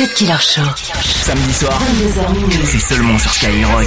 Cut Killer Show. Samedi soir, 22h minuit. c'est seulement sur Skyrock.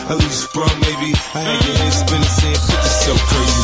Leave you sprung, maybe. I had your head spinning, saying, "This is so crazy."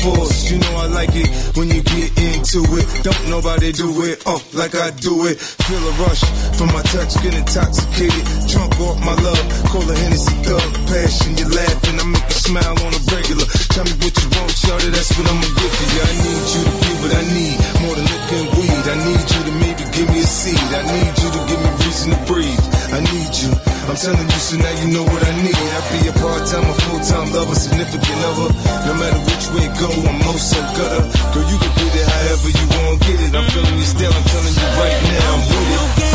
Fours. You know I like it when you get into it. Don't nobody do it, oh, like I do it. Feel a rush from my touch, get intoxicated. Drunk off my love, call a Hennessy thug. Passion, you laughing, I make you smile on a regular. Tell me what you want, shorty, that's what I'ma give you. I need you to be what I need, more than looking weed. I need you to maybe give me a seed. I need you to give me reason to breathe. I need you. I'm telling you, so now you know what I need. I be a part-time, a full-time lover, significant lover. No matter which way it go, I'm most so gutter. Girl, you can get it however you want, get it. I'm feeling you still, I'm telling you right now, I'm with it.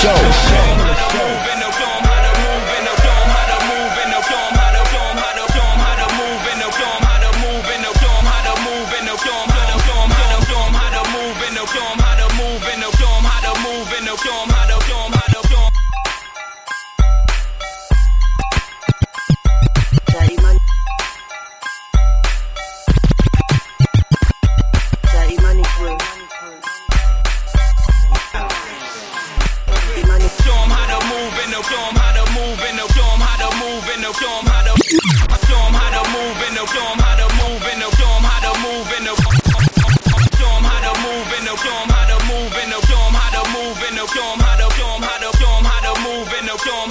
Show show them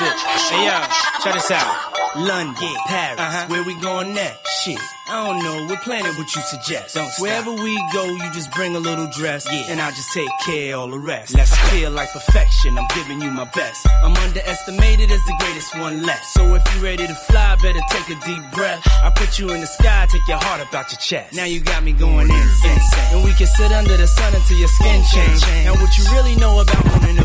turn me up a little bit. Hey, yo, check this out. London, Paris, Uh-huh. where we going next? Shit, I don't know. We're planning what you suggest. Don't stop. Wherever we go, you just bring a little dress, Yeah. and I'll just take care of all the rest. Let's feel like perfection. I'm giving you my best. I'm underestimated as the greatest one left. So if you're ready to fly, better take a deep breath. I put you in the sky, take your heart up out your chest. Now you got me going insane, and we can sit under the sun until your skin change. Now what you really know about owning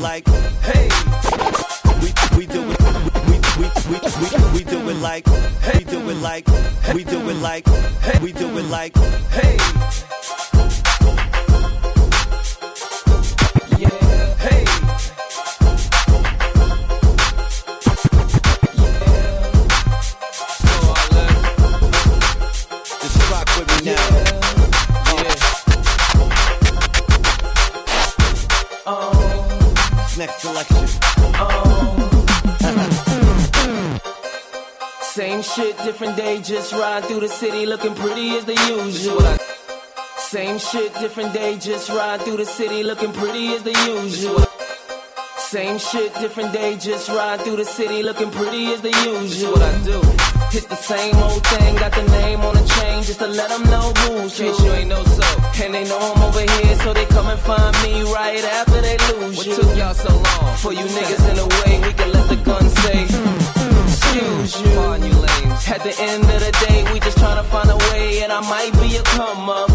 like hey we we do it we we, we, we, we do it like we do it like we do it like we do it like hey Same shit, different day, just ride through the city looking pretty as the usual. Same shit, different day, just ride through the city looking pretty as the usual. Same shit, different day, just ride through the city looking pretty as the usual. what I do. Hit the same old thing, got the name on the chain just to let them know who's who. you ain't know so. And they know I'm over here, so they come and find me right after they lose what you. What took y'all so long? For you niggas in the way, we can let the gun say, hmm. excuse you. Pardon you lames. At the end of the day, we just tryna find a way, and I might be a come up.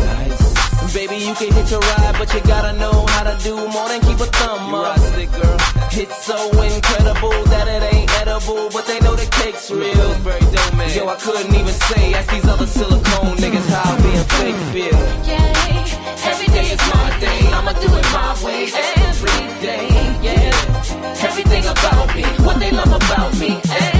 Baby, you can hit your ride, but you gotta know how to do more than keep a thumb you up. Stick, girl. It's so incredible that it ain't edible, but they know the cake's real. Yo, I couldn't even say, ask these other silicone niggas how being fake feel. Yeah, every day is my day. I'ma do it my way every day. Yeah, everything about me, what they love about me, everything.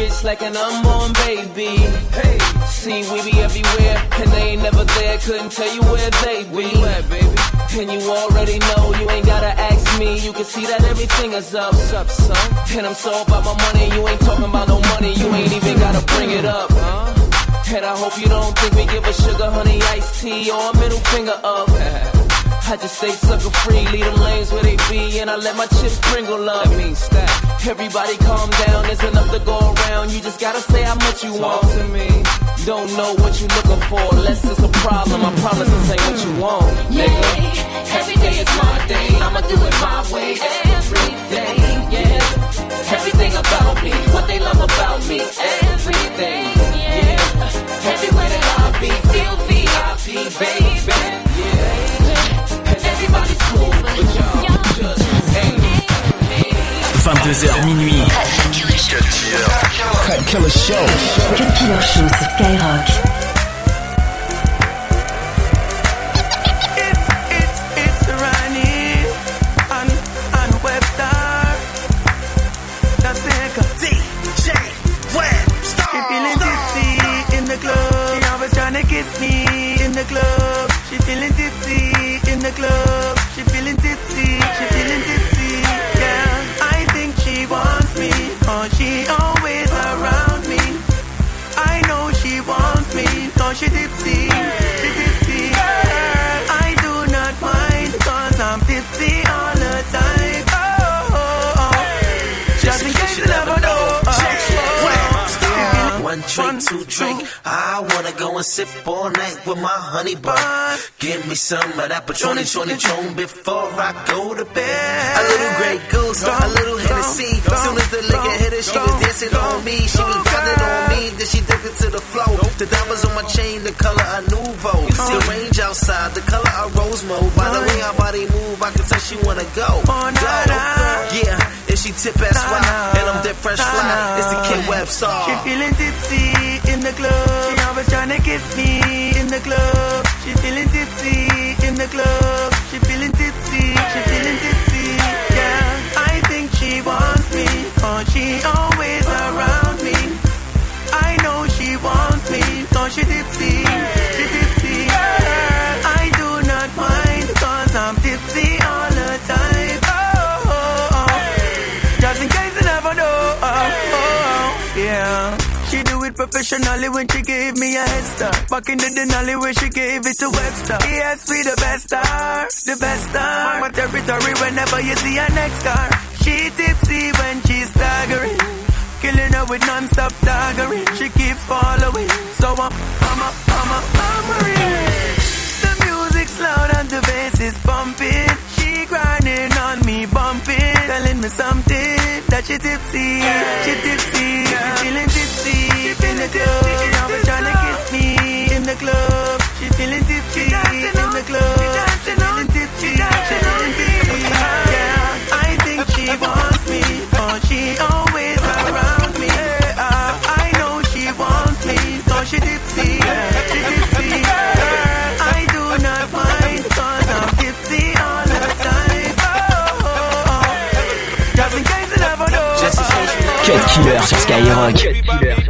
Bitch like an unborn baby. Hey, see, we be everywhere, and they ain't never there. Couldn't tell you where they be. Where you at, baby? And you already know, you ain't gotta ask me. You can see that everything is up. What's up, son? And I'm so about my money, you ain't talking about no money. You ain't even gotta bring it up. Huh? And I hope you don't think we give a sugar honey iced tea or a middle finger up. I just stay sucker free, leave them lanes where they be, and I let my chips sprinkle up. That means stack. Everybody calm down, there's enough to go around. You just gotta say how much you Talk want. to me. Don't know what you looking for, unless it's a problem. I promise this ain't what you want, nigga. Every day is my day, I'ma do it my way. Every day, yeah. Everything about me, what they love about me, everything, yeah. Everywhere that I be, feel VIP, baby, yeah. And everybody's cool, but y'all just ain't. 22h minuit. Cut Killer Show. Cut Killer Show sur Skyrock. One drink. I wanna go and sip all night with my honey bun. Give me some of that Patron, Patron, Patron before I go to bed. A little Grey Goose, a little Hennessy. Soon as the liquor hit her, she was dancing on me. She was then she took it to the floor. The diamonds on my chain, the color of Nuvo. See the range outside, the color of rose mode. By the way her body move, I can tell she wanna go. Oh, go. Yeah, if she tip ass wild, and I'm dead fresh fly. It's the Kid Webstar. She feeling tipsy in the club. She always trying to kiss me in the club. She feeling tipsy in the club. Professionally when she gave me a head start. Back in the Denali when she gave it to Webstar. Yes, we the best star, the best star. My territory whenever you see her next car. She tipsy when she's staggering. Killing her with non-stop daggering. She keeps following. So I'm, I'm a, I'm a, I'm a The music's loud and the bass is pumping. She grinding on me, bumping. Telling me something that she tipsy. She tipsy. She feeling tipsy. In the club. Now she's trying to kiss me in the club. She feeling tipsy. In the club. She feeling tipsy. She feeling tipsy. Yeah, I think she wants me. Oh, she always around me. Uh, I know she wants me. Oh, she tipsy. She tipsy. I do not mind. Cause I'm tipsy all the time. Oh, oh, oh. Just in case you never know. Cut Killer sur Skyrock. Cut Killer sur Skyrock.